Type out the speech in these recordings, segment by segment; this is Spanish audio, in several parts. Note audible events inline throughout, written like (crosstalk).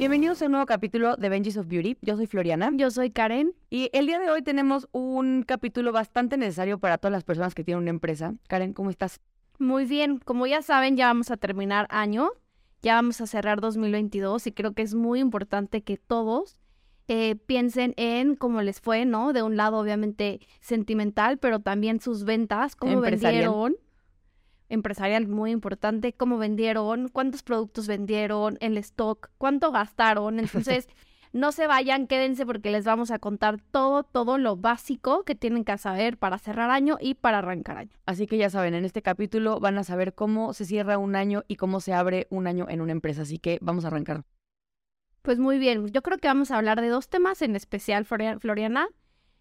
Bienvenidos a un nuevo capítulo de Benji's of Beauty. Yo soy Floriana. Yo soy Karen. Y el día de hoy tenemos un capítulo bastante necesario para todas las personas que tienen una empresa. Karen, ¿cómo estás? Muy bien. Como ya saben, ya vamos a terminar año. Ya vamos a cerrar 2022 y creo que es muy importante que todos eh, piensen en cómo les fue, ¿no? De un lado, obviamente, sentimental, pero también sus ventas, cómo vendieron empresarial muy importante, cómo vendieron, cuántos productos vendieron, el stock, cuánto gastaron. Entonces, (laughs) no se vayan, quédense porque les vamos a contar todo, todo lo básico que tienen que saber para cerrar año y para arrancar año. Así que ya saben, en este capítulo van a saber cómo se cierra un año y cómo se abre un año en una empresa. Así que vamos a arrancar. Pues muy bien, yo creo que vamos a hablar de dos temas en especial, Floriana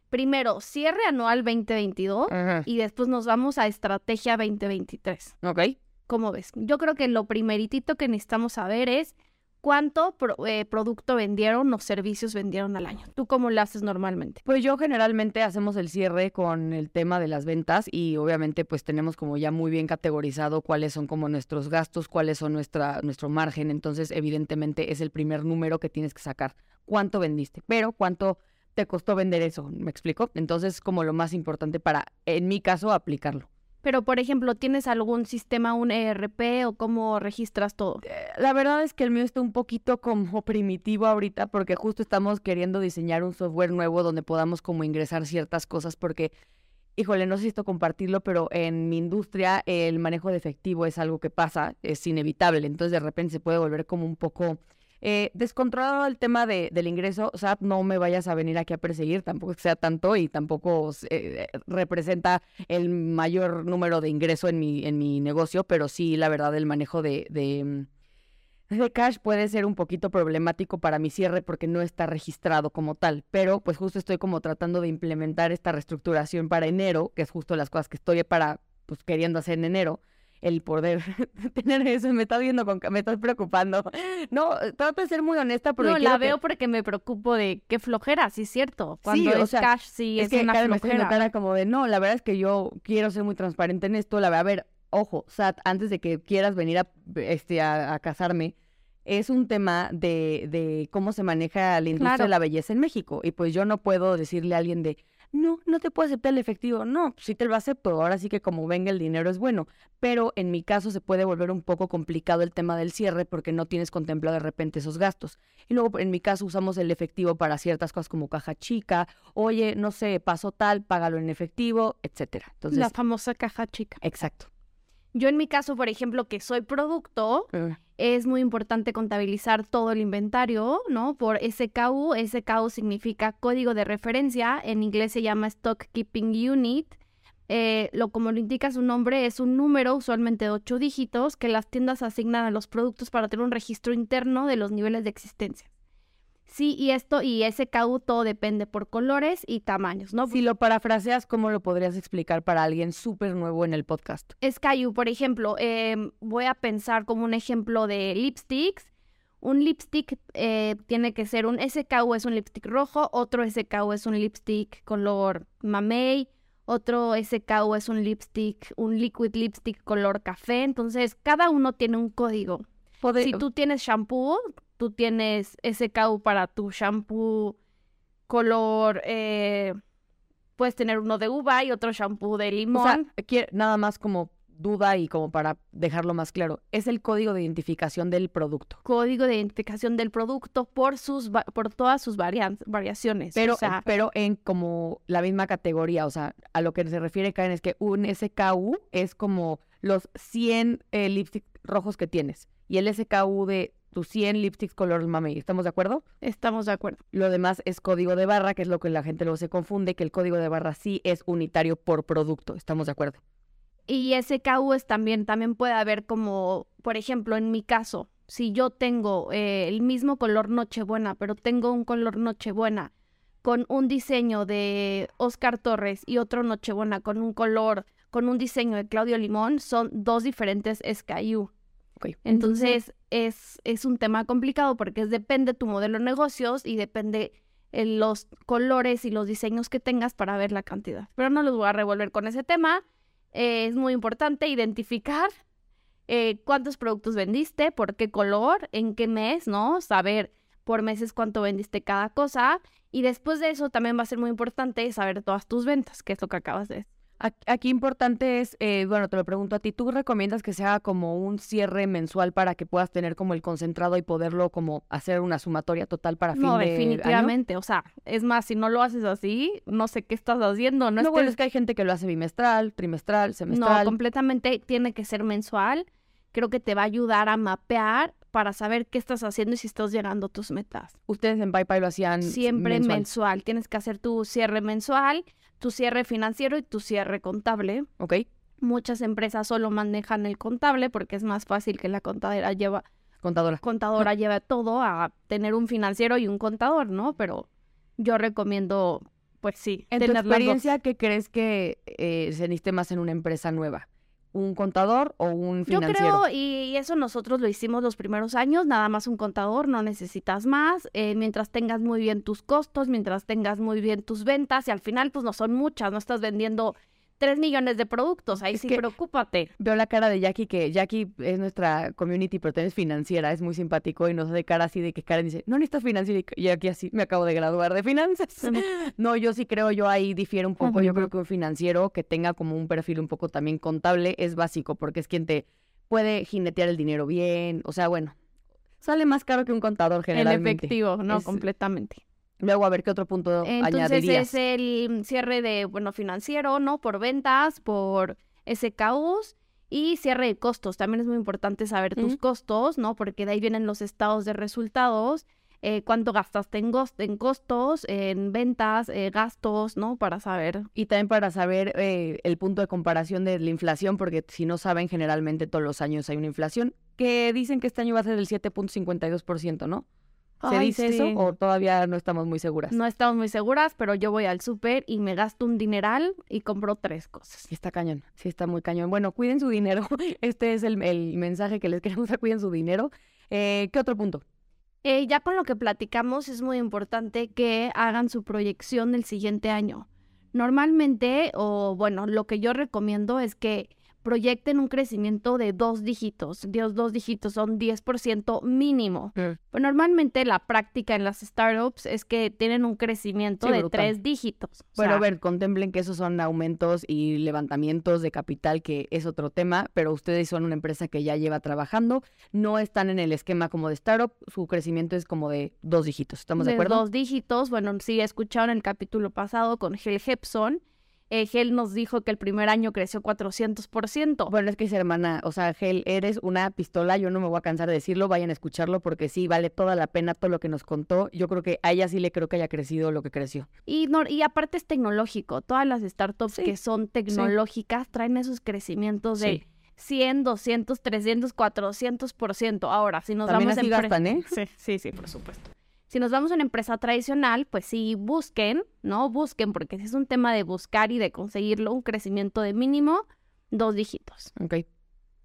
primero cierre anual 2022 y después nos vamos a estrategia 2023. Ok. ¿Cómo ves? Yo creo que lo primeritito que necesitamos saber es cuánto eh, producto vendieron o servicios vendieron al año. ¿Tú cómo lo haces normalmente? Pues yo generalmente hacemos el cierre con el tema de las ventas y obviamente pues tenemos como ya muy bien categorizado cuáles son como nuestros gastos, cuáles son nuestra, nuestro margen. Entonces evidentemente es el primer número que tienes que sacar. ¿Cuánto vendiste? Pero cuánto te costó vender eso, ¿me explico? Entonces, como lo más importante para, en mi caso, aplicarlo. Pero, por ejemplo, ¿tienes algún sistema, un ERP o cómo registras todo? Eh, la verdad es que el mío está un poquito como (laughs) primitivo ahorita porque justo estamos queriendo diseñar un software nuevo donde podamos como ingresar ciertas cosas porque, híjole, no sé si esto compartirlo, pero en mi industria el manejo de efectivo es algo que pasa, es inevitable. Entonces, de repente se puede volver como un poco eh, descontrolado el tema de, del ingreso, SAT, no me vayas a venir aquí a perseguir, tampoco sea tanto y tampoco eh, representa el mayor número de ingreso en mi, en mi negocio, pero sí, la verdad, el manejo de, de, de cash puede ser un poquito problemático para mi cierre porque no está registrado como tal, pero pues justo estoy como tratando de implementar esta reestructuración para enero, que es justo las cosas que estoy para, pues queriendo hacer en enero el poder (laughs) tener eso. Me estás viendo con me estás preocupando. No, trato de ser muy honesta porque. No, la veo porque me preocupo de qué flojera, sí es cierto. Cuando es cash, sí es, que una flojera. Me como de no, la verdad es que yo quiero ser muy transparente en esto. La verdad, a ver, ojo, Sat, antes de que quieras venir a, este, a, casarme, es un tema de, de cómo se maneja la industria de la belleza en México. Y pues yo no puedo decirle a alguien de no, no te puedo aceptar el efectivo. No, sí te lo acepto. Ahora sí que como venga el dinero es bueno. Pero en mi caso se puede volver un poco complicado el tema del cierre porque no tienes contemplado de repente esos gastos. Y luego en mi caso usamos el efectivo para ciertas cosas como caja chica. Oye, no sé, pasó tal, págalo en efectivo, etcétera. Entonces, La famosa caja chica. Exacto. Yo en mi caso, por ejemplo, que soy producto, es muy importante contabilizar todo el inventario, ¿no? Por SKU. SKU significa código de referencia. En inglés se llama Stock Keeping Unit. Eh, lo como lo indica su nombre, es un número, usualmente de ocho dígitos, que las tiendas asignan a los productos para tener un registro interno de los niveles de existencia. Sí, y esto y ese SKU todo depende por colores y tamaños, ¿no? Si lo parafraseas, ¿cómo lo podrías explicar para alguien súper nuevo en el podcast? SKU, por ejemplo, em, voy a pensar como un ejemplo de lipsticks. Un lipstick eh, tiene que ser un SKU es un lipstick rojo, otro SKU es un lipstick color mamey, otro SKU es un lipstick, un liquid lipstick color café. Entonces, cada uno tiene un código. Si tú tienes shampoo, tú tienes SKU para tu shampoo color, eh, puedes tener uno de uva y otro shampoo de limón. O sea, nada más como duda y como para dejarlo más claro, es el código de identificación del producto. Código de identificación del producto por sus por todas sus variaciones. Pero, pero en como la misma categoría, o sea, a lo que se refiere Karen es que un SKU es como los 100 eh, lipsticks rojos que tienes y el SKU de tus 100 lipsticks color mamey. ¿Estamos de acuerdo? Estamos de acuerdo. Lo demás es código de barra, que es lo que la gente luego se confunde, que el código de barra sí es unitario por producto. ¿Estamos de acuerdo? Y ese KU es también, también puede haber como, por ejemplo, en mi caso, si yo tengo eh, el mismo color Nochebuena, pero tengo un color Nochebuena con un diseño de Oscar Torres y otro Nochebuena con un color, con un diseño de Claudio Limón, son dos diferentes SKU. Entonces es, es un tema complicado porque depende tu modelo de negocios y depende eh, los colores y los diseños que tengas para ver la cantidad. Pero no los voy a revolver con ese tema. Eh, es muy importante identificar eh, cuántos productos vendiste, por qué color, en qué mes, ¿no? Saber por meses cuánto vendiste cada cosa. Y después de eso también va a ser muy importante saber todas tus ventas, que es lo que acabas de decir. Aquí importante es, eh, bueno, te lo pregunto a ti, ¿tú recomiendas que sea como un cierre mensual para que puedas tener como el concentrado y poderlo como hacer una sumatoria total para fin no, de definitivamente, o sea, es más, si no lo haces así, no sé qué estás haciendo. No, no bueno, es que hay gente que lo hace bimestral, trimestral, semestral. No, completamente tiene que ser mensual. Creo que te va a ayudar a mapear para saber qué estás haciendo y si estás llegando a tus metas. Ustedes en PayPal lo hacían siempre mensual. Tienes que hacer tu cierre mensual tu cierre financiero y tu cierre contable. Ok. Muchas empresas solo manejan el contable porque es más fácil que la contadora lleva contadora contadora lleve todo a tener un financiero y un contador, ¿no? Pero yo recomiendo, pues sí. En tu experiencia, ¿qué crees que eh, se necesite más en una empresa nueva? Un contador o un financiero. Yo creo, y eso nosotros lo hicimos los primeros años, nada más un contador, no necesitas más, eh, mientras tengas muy bien tus costos, mientras tengas muy bien tus ventas, y al final pues no son muchas, no estás vendiendo 3 millones de productos, ahí sí preocúpate. Veo la cara de Jackie, que Jackie es nuestra community, pero también es financiera, es muy simpático y nos hace cara así de que Karen dice, no necesitas financiera y Jackie así, me acabo de graduar de finanzas. (laughs) no, yo sí creo, yo ahí difiero un poco, yo creo que un financiero que tenga como un perfil un poco también contable es básico, porque es quien te puede jinetear el dinero bien, o sea, bueno, sale más caro que un contador generalmente. En efectivo, no, completamente. Luego, a ver qué otro punto Entonces es el cierre de, bueno, financiero, ¿no? Por ventas, por SKUs y cierre de costos. También es muy importante saber tus costos, ¿no? Porque de ahí vienen los estados de resultados, eh, cuánto gastaste en, en costos, en ventas, eh, gastos, ¿no? Para saber. Y también para saber eh, el punto de comparación de la inflación, porque si no saben, generalmente todos los años hay una inflación que dicen que este año va a ser del 7.52%, ¿no? ¿Se dice eso o todavía no estamos muy seguras? No estamos muy seguras, pero yo voy al súper y me gasto un dineral y compro tres cosas. Sí está cañón, sí está muy cañón. Bueno, cuiden su dinero. (laughs) Este es el, mensaje que les queremos dar, cuiden su dinero. Eh, ¿Qué otro punto? Eh, ya con lo que platicamos es muy importante que hagan su proyección del siguiente año. Normalmente, o bueno, lo que yo recomiendo es que proyecten un crecimiento de dos dígitos. Dios, dos dígitos son 10% mínimo. Pero normalmente la práctica en las startups es que tienen un crecimiento de tres dígitos. Bueno, a ver, contemplen que esos son aumentos y levantamientos de capital, que es otro tema, pero ustedes son una empresa que ya lleva trabajando, no están en el esquema como de startup, su crecimiento es como de dos dígitos. ¿Estamos de, de acuerdo? Dos dígitos, bueno, sí, escucharon el capítulo pasado con Hel Hepson eh, Gel nos dijo que el primer año creció 400%. Bueno, es que dice, hermana, o sea, Gel, eres una pistola, yo no me voy a cansar de decirlo, vayan a escucharlo porque sí, vale toda la pena todo lo que nos contó. Yo creo que a ella sí le creo que haya crecido lo que creció. Y, no, y aparte es tecnológico, todas las startups que son tecnológicas traen esos crecimientos de... 100, 200, 300, 400%. Ahora, si nos También vamos así gastan, ¿eh? (laughs) Sí, sí, sí, por supuesto. Si nos vamos a una empresa tradicional, pues sí, busquen, ¿no? Busquen, porque es un tema de buscar y de conseguirlo, un crecimiento de mínimo dos dígitos. Ok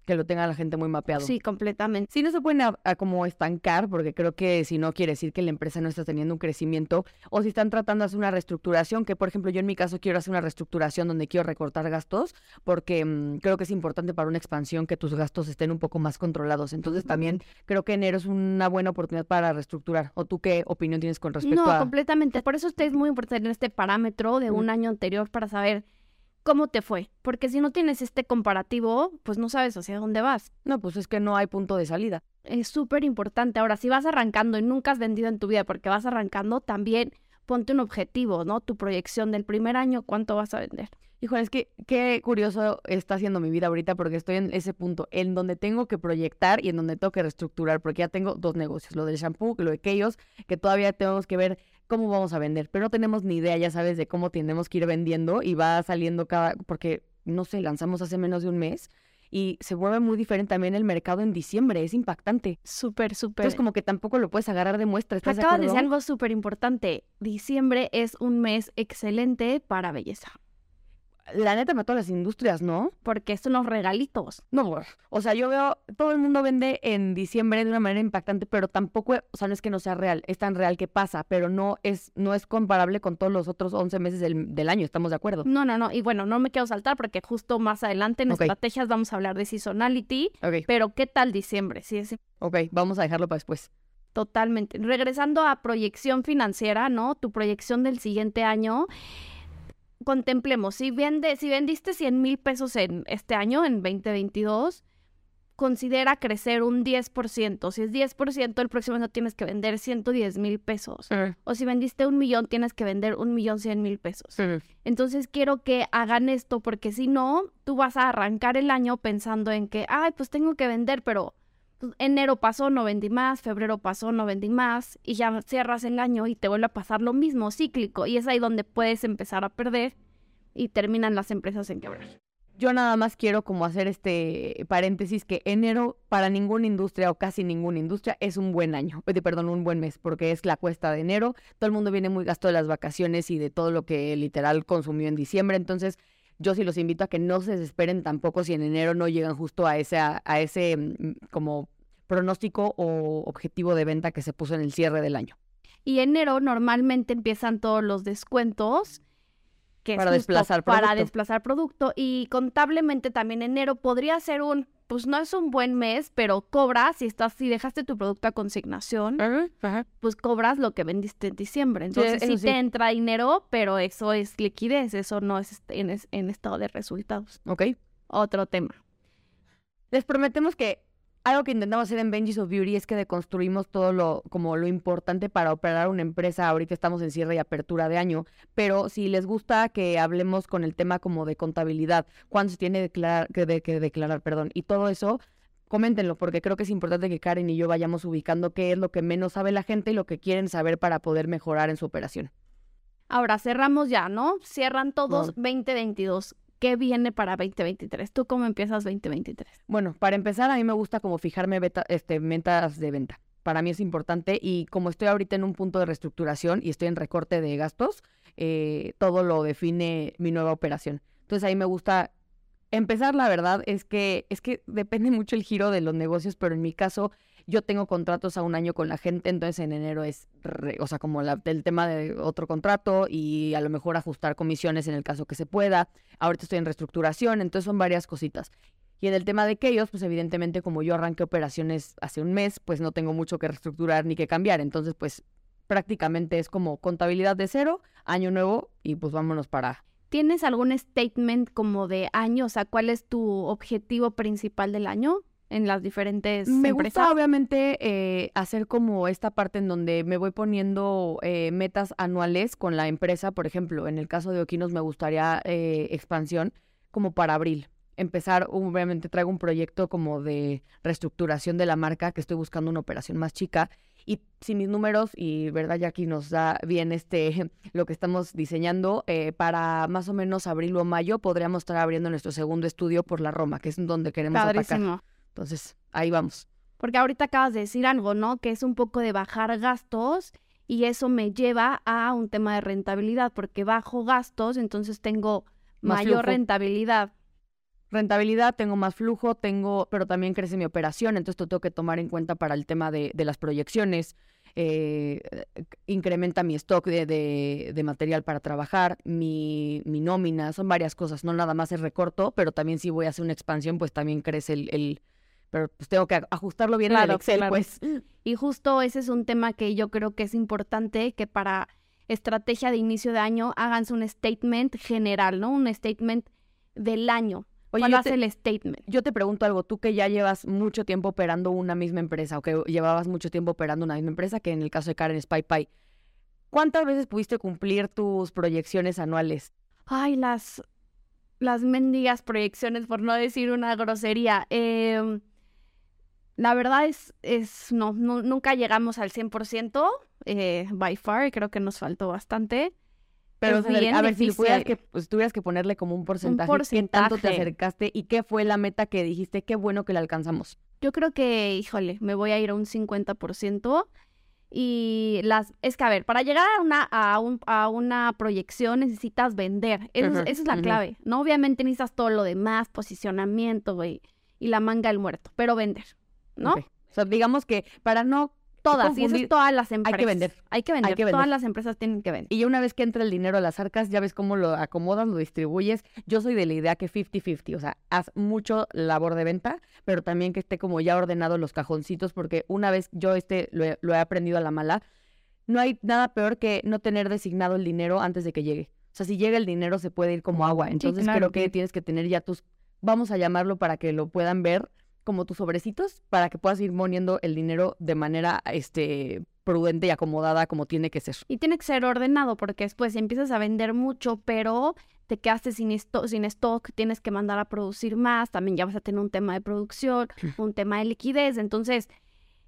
que lo tenga la gente muy mapeado. Sí, completamente. Sí, no se pueden a, como estancar, porque creo que si no quiere decir que la empresa no está teniendo un crecimiento, o si están tratando de hacer una reestructuración, que por ejemplo yo en mi caso quiero hacer una reestructuración donde quiero recortar gastos, porque mm, creo que es importante para una expansión que tus gastos estén un poco más controlados. Entonces también creo que enero es una buena oportunidad para reestructurar. ¿O tú qué opinión tienes con respecto a...? No, completamente. Por eso usted es muy importante en este parámetro de un año anterior para saber cómo te fue. Porque si no tienes este comparativo, pues no sabes hacia dónde vas. No, pues es que no hay punto de salida. Es súper importante. Ahora, si vas arrancando y nunca has vendido en tu vida porque vas arrancando, también ponte un objetivo, ¿no? Tu proyección del primer año, ¿cuánto vas a vender? Híjole, es que qué curioso está haciendo mi vida ahorita porque estoy en ese punto en donde tengo que proyectar y en donde tengo que reestructurar porque ya tengo dos negocios, lo del shampoo, lo de aquellos, que todavía tenemos que ver cómo vamos a vender, pero no tenemos ni idea, ya sabes, de cómo tenemos que ir vendiendo y va saliendo cada, porque, no sé, lanzamos hace menos de un mes y se mueve muy diferente también el mercado en diciembre, es impactante. Súper, súper. Entonces como que tampoco lo puedes agarrar de muestra, ¿estás de Acabas de acuerdo? decir algo súper importante. Diciembre es un mes excelente para belleza. La neta para todas las industrias, ¿no? Porque son los regalitos. No, güey. o sea, yo veo, todo el mundo vende en diciembre de una manera impactante, pero tampoco, o sea, no es que no sea real, es tan real que pasa, pero no es, no es comparable con todos los otros 11 meses del, del año, ¿estamos de acuerdo? No, no, no. Y bueno, no me quiero saltar porque justo más adelante en estrategias vamos a hablar de seasonality. Ok, Pero ¿qué tal diciembre? Sí, es ok, vamos a dejarlo para después. totalmente. Regresando a proyección financiera, ¿no? Tu proyección del siguiente año. Contemplemos, si, vende, si vendiste 100 mil pesos en este año, en 2022, considera crecer un 10%. Si es 10%, el próximo año tienes que vender 110 mil pesos. O si vendiste un millón, tienes que vender un millón 100 mil pesos. Entonces quiero que hagan esto porque si no, tú vas a arrancar el año pensando en que, ay, pues tengo que vender, pero enero pasó, no vendí más, febrero pasó, no vendí más, y ya cierras el año y te vuelve a pasar lo mismo, cíclico. Y es ahí donde puedes empezar a perder y terminan las empresas en quebrar. Yo nada más quiero como hacer este paréntesis que enero para ninguna industria o casi ninguna industria es un buen año, eh, perdón, un buen mes, porque es la cuesta de enero, todo el mundo viene muy gasto de las vacaciones y de todo lo que literal consumió en diciembre, entonces yo sí los invito a que no se desesperen tampoco si en enero no llegan justo a ese, a ese mm, como pronóstico o objetivo de venta que se puso en el cierre del año. Y enero normalmente empiezan todos los descuentos. Que es Para justo desplazar Para producto. desplazar producto. Y contablemente también enero podría ser un, pues no es un buen mes, pero cobras, si estás, si dejaste tu producto a consignación, pues cobras lo que vendiste en diciembre. Entonces sí, sí. te entra dinero, pero eso es liquidez, eso no es est- en, es- en estado de resultados. ¿Ok? Otro tema. Les prometemos que algo que intentamos hacer en Benji's of Beauty es que deconstruimos todo lo como lo importante para operar una empresa. Ahorita estamos en cierre y apertura de año, pero si les gusta que hablemos con el tema como de contabilidad, cuándo se tiene declarar, que, de- que declarar, perdón, y todo eso, coméntenlo porque creo que es importante que Karen y yo vayamos ubicando qué es lo que menos sabe la gente y lo que quieren saber para poder mejorar en su operación. Ahora cerramos ya, ¿no? Cierran todos No. 2022. ¿Qué viene para 2023? ¿Tú cómo empiezas 2023? Bueno, para empezar, a mí me gusta como fijarme beta- este, metas de venta. Para mí es importante y como estoy ahorita en un punto de reestructuración y estoy en recorte de gastos, eh, todo lo define mi nueva operación. Entonces ahí me gusta empezar, la verdad, es que, es que depende mucho el giro de los negocios, pero en mi caso yo tengo contratos a un año con la gente, entonces en enero es, re- o sea, como la- el tema de otro contrato y a lo mejor ajustar comisiones en el caso que se pueda. Ahorita estoy en reestructuración, entonces son varias cositas. Y en el tema de ellos, pues evidentemente como yo arranqué operaciones hace un mes, pues no tengo mucho que reestructurar ni que cambiar. Entonces, pues prácticamente es como contabilidad de cero, año nuevo y pues vámonos para... ¿Tienes algún statement como de año? O sea, ¿cuál es tu objetivo principal del año en las diferentes Me empresas? gusta obviamente eh, hacer como esta parte en donde me voy poniendo eh, metas anuales con la empresa. Por ejemplo, en el caso de Oquinos me gustaría eh, expansión como para abril. Empezar, obviamente traigo un proyecto como de reestructuración de la marca, que estoy buscando una operación más chica. Y si mis números, y verdad, ya aquí nos da bien este (laughs) lo que estamos diseñando, eh, para más o menos abril o mayo podríamos estar abriendo nuestro segundo estudio por la Roma, que es donde queremos atacar. Entonces, ahí vamos. Porque ahorita acabas de decir algo, ¿no? Que es un poco de bajar gastos y eso me lleva a un tema de rentabilidad, porque bajo gastos, entonces tengo Más mayor flujo. rentabilidad. Rentabilidad, tengo más flujo, tengo, pero también crece mi operación, entonces lo tengo que tomar en cuenta para el tema de, de las proyecciones. eh, incrementa mi stock de, de- de material para trabajar, mi, mi nómina, son varias cosas, no nada más es recorto, pero también si voy a hacer una expansión, pues también crece el, el- pero pues tengo que ajustarlo bien en el Claro, Excel, claro. pues. Y justo ese es un tema que yo creo que es importante que para estrategia de inicio de año háganse un statement general, ¿no? Un statement del año. Oye, ¿Cuál ser el statement? Yo te pregunto algo, tú que ya llevas mucho tiempo operando una misma empresa o que llevabas mucho tiempo operando una misma empresa, que en el caso de Karen es Pai, ¿cuántas veces pudiste cumplir tus proyecciones anuales? Ay, las, las mendigas proyecciones, por no decir una grosería. Em, la verdad es, es no, nu- nunca llegamos al 100%, eh, by far, creo que nos faltó bastante. Pero, es bien a ver, si tuvieras que, pues, tuvieras que ponerle como un porcentaje, ¿qué tanto te porcentaje. acercaste y qué fue la meta que dijiste? Qué bueno que la alcanzamos. Yo creo que, híjole, me voy a ir a un 50%. Y las, es que a ver, para llegar a una, a un- a una proyección necesitas vender. Eso es- Ujú, esa es la clave, ¿no? Obviamente necesitas todo lo demás, posicionamiento, güey, y la manga del muerto, pero vender, ¿no? O sea, digamos que para no Todas, y eso es confundir- todas las empresas. vender. Hay que vender. que Todas vender. las empresas tienen que vender. Y ya una vez que entra el dinero a las arcas, ya ves cómo lo acomodas, lo distribuyes. Yo soy de la idea que 50-50, o sea, haz mucho labor de venta, pero también que esté como ya ordenado los cajoncitos, porque una vez yo este lo he, lo he aprendido a la mala, no hay nada peor que no tener designado el dinero antes de que llegue. O sea, si llega el dinero se puede ir como agua. Entonces claro, creo que sí. tienes que tener ya tus, vamos a llamarlo para que lo puedan ver como tus sobrecitos, para que puedas ir poniendo el dinero de manera este prudente y acomodada como tiene que ser. Y tiene que ser ordenado porque después empiezas a vender mucho, pero te quedaste sin, esto- sin stock, tienes que mandar a producir más, también ya vas a tener un tema de producción, un tema de liquidez, entonces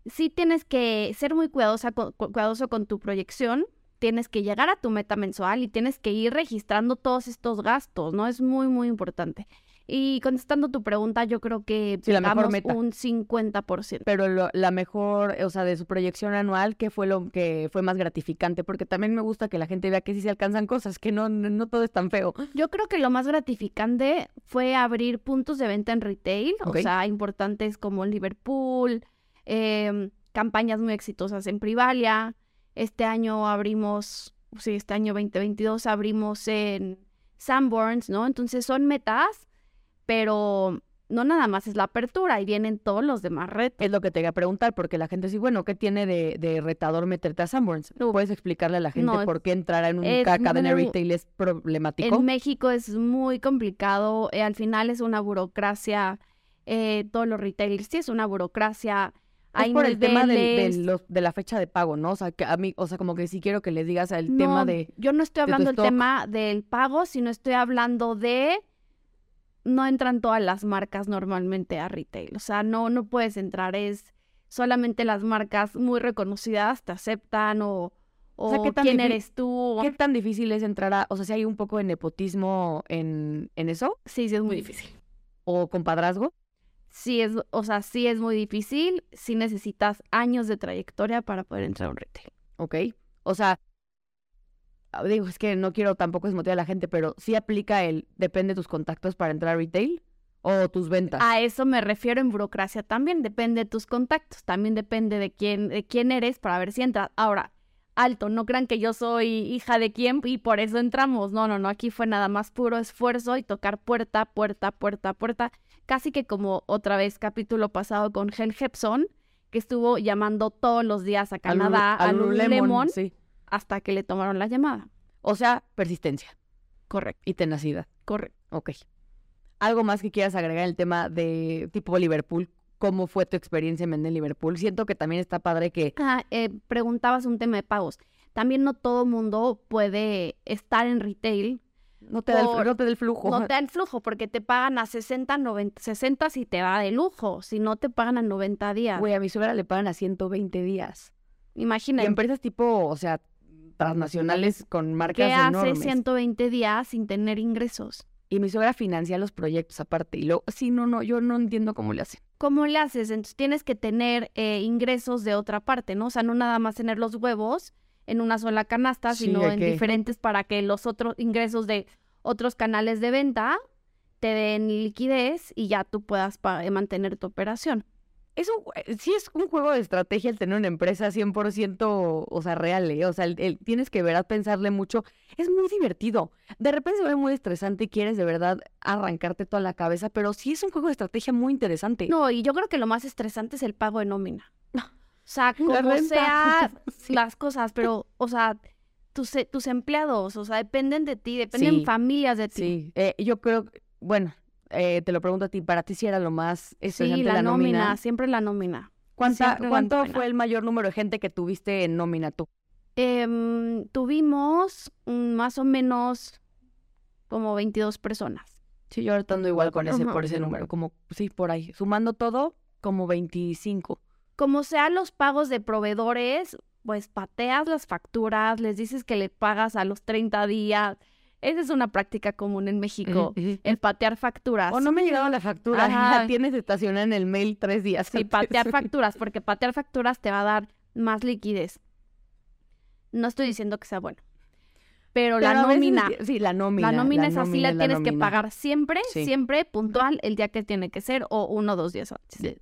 sí tienes que ser muy cuidadosa con- cu- cuidadoso con tu proyección, tienes que llegar a tu meta mensual y tienes que ir registrando todos estos gastos, ¿no? Es muy, muy importante. Y contestando tu pregunta, yo creo que Sí, la mejor meta. un 50%. pero lo- la mejor, o sea, de su proyección anual, ¿qué fue lo que fue más gratificante? Porque también me gusta que la gente vea que sí se alcanzan cosas, que no, no, no todo es tan feo. Yo creo que lo más gratificante fue abrir puntos de venta en retail, o sea, importantes como Liverpool, em, campañas muy exitosas en Privalia. Este año abrimos, sí, este año 2022 abrimos en Sanborns, ¿no? Entonces son metas, pero no nada más es la apertura, y vienen todos los demás retos. Es lo que te iba a preguntar, porque la gente dice, bueno, ¿qué tiene de, de retador meterte a Sanborns? Uf. ¿Puedes explicarle a la gente No, por qué entrar en una es cadena retail es problemático? En México es muy complicado, eh, al final es una burocracia, eh, todos los retailers, sí es una burocracia. Es Hay por el tema del- de, niveles. los- de la fecha de pago, ¿no? O sea, que a mí, o sea, como que sí quiero que les digas el tema No, de... Yo no estoy hablando del tema del pago, sino estoy hablando de... No entran todas las marcas normalmente a retail. O sea, no, no puedes entrar. Es solamente las marcas muy reconocidas te aceptan o, o, sea, ¿qué tan quién eres tú. ¿Qué tan difícil es entrar a... O sea, si hay un poco de nepotismo en, en eso, Sí, sí, es muy difícil. o compadrazgo. Sí es, o sea, sí es muy difícil. Sí necesitas años de trayectoria para poder entrar a un retail. ¿ok? O sea, digo, es que no quiero tampoco desmotivar a la gente, pero sí aplica el depende de tus contactos para entrar a retail o tus ventas. A eso me refiero en burocracia también, depende de tus contactos, también depende de quién, de quién eres para ver si entras. Ahora, alto, no crean que yo soy hija de quién y por eso entramos. No, no, no, aquí fue nada más puro esfuerzo y tocar puerta, puerta, puerta, puerta. Casi que como otra vez capítulo pasado con Hel Hepson, que estuvo llamando todos los días a Canadá, a Lululemon, sí. Hasta que le tomaron la llamada. O sea, persistencia Correcto, y tenacidad. correcto. Ok. ¿Algo más que quieras agregar en el tema de tipo Liverpool? ¿Cómo fue tu experiencia en Liverpool? Siento que también está padre que... Ah, eh, preguntabas un tema de pagos. También no todo mundo puede estar en retail. No te, da el, Por- no te da el flujo. No te da el flujo porque te pagan a 60, 90, 60 si te va de lujo. Si no, te pagan a 90 días. Güey, a mi suegra le pagan a 120 días. Y Imagínate. empresas tipo, o sea, transnacionales con marcas ¿Qué hace enormes. 120 días sin tener ingresos? Y mi suegra financia los proyectos aparte. Y luego, sí, no, no, yo no entiendo cómo le hacen. ¿Cómo le haces? Entonces tienes que tener eh, ingresos de otra parte, ¿no? O sea, no nada más tener los huevos en una sola canasta, Sí, sino en que- diferentes para que los otros ingresos de otros canales de venta te den liquidez y ya tú puedas eh, mantener tu operación. Es un, jue- sí es un juego de estrategia el tener una empresa 100%, o sea, real, ¿eh? O sea, el, el- tienes que, verdad, pensarle mucho. Es muy divertido. De repente se ve muy estresante y quieres, de verdad, arrancarte toda la cabeza, pero sí es un juego de estrategia muy interesante. No, y yo creo que lo más estresante es el pago de nómina. O sea, (laughs) como sea (laughs) Sí. las cosas, pero, o sea, tus, e- tus empleados, o sea, dependen de ti, dependen Sí, familias de ti. Sí, eh, yo creo, bueno, eh, te lo pregunto a ti, para ti si era lo más Sí, estresante la, la, nómina, siempre la nómina. ¿Cuánta, siempre ¿Cuánto nómina. fue el mayor número de gente que tuviste en nómina tú? Em, tuvimos más o menos como 22 personas. Sí, yo ahorita ando igual con ese, Ajá. por ese número, como, sí, por ahí. Sumando todo, como 25. Como sea los pagos de proveedores, pues pateas las facturas, les dices que le pagas a los 30 días. Esa es una práctica común en México, el patear facturas. O no me ha llegado la factura, la (laughs) tienes estacionada en el mail tres días. Sí, patear (laughs) facturas, porque patear facturas te va a dar más liquidez. No estoy diciendo que sea bueno. Pero, la nómina. sí, la nómina. La nómina es así, la tienes que pagar siempre, siempre puntual, el día que tiene que ser o uno o dos días antes.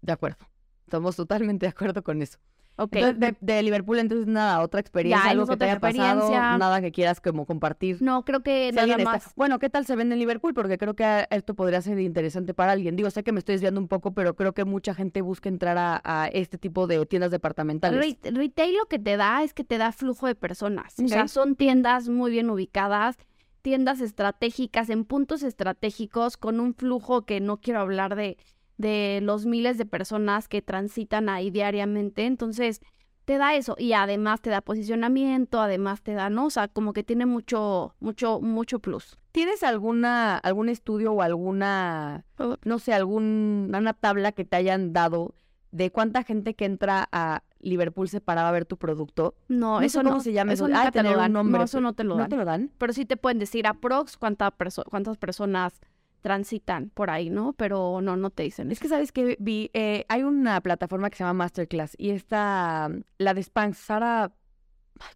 de acuerdo. Estamos totalmente de acuerdo con eso. De, Liverpool, entonces nada, otra experiencia, algo que te haya pasado, nada que quieras como compartir. No, creo que nada más. Bueno, ¿qué tal se vende en Liverpool? Porque creo que esto podría ser interesante para alguien. Digo, sé que me estoy desviando un poco, pero creo que mucha gente busca entrar a, este tipo de tiendas departamentales. retail lo que te da es que te da flujo de personas. O sea, son tiendas muy bien ubicadas, tiendas estratégicas, en puntos estratégicos, con un flujo que no quiero hablar de de los miles de personas que transitan ahí diariamente. Entonces, te da eso y además te da posicionamiento, además te da, ¿no? O sea, como que tiene mucho, mucho, mucho plus. ¿Tienes alguna, algún estudio o alguna, no sé, alguna tabla que te hayan dado de cuánta gente que entra a Liverpool se paraba a ver tu producto? No, eso no. se llama eso. Ah, te lo dan. No, eso no te lo dan. ¿No te lo dan? Pero sí te pueden decir aprox cuánta cuántas personas transitan por ahí, ¿no? Pero no, no te dicen. Es que sabes que vi, eh, hay una plataforma que se llama Masterclass y esta, la de Spanx, Sara,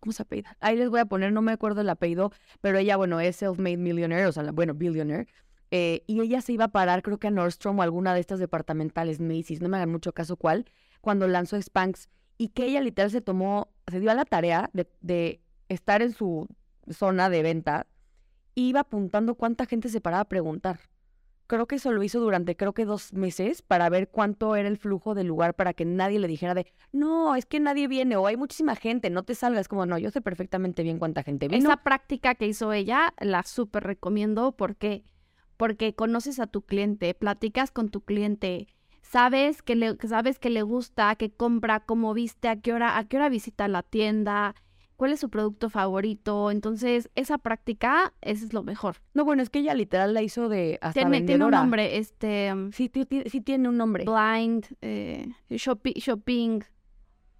¿cómo se apellida? Ahí les voy a poner, no me acuerdo el apellido, pero ella, bueno, es self-made millionaire, o sea, bueno, billionaire. Eh, y ella se iba a parar, creo que a Nordstrom o alguna de estas departamentales, Macy's, no me hagan mucho caso cuál, cuando lanzó Spanx. Y que ella literal se tomó, se dio a la tarea de, de estar en su zona de venta, iba apuntando cuánta gente se paraba a preguntar creo que eso lo hizo durante creo que dos meses para ver cuánto era el flujo del lugar para que nadie le dijera de, no, es que nadie viene o hay muchísima gente, no te salgas. Como, no, yo sé perfectamente bien cuánta gente viene. Esa práctica que hizo ella la súper recomiendo porque, porque conoces a tu cliente, platicas con tu cliente, sabes que le, sabes que le gusta, que compra, cómo viste, a qué hora, a qué hora visita la tienda, cuál es su producto favorito. Entonces, esa práctica, ese es lo mejor. No, bueno, es que ella literal la hizo de hasta tiene, tiene un nombre, este... Um, sí, sí, tiene un nombre. Blind, eh, shopping.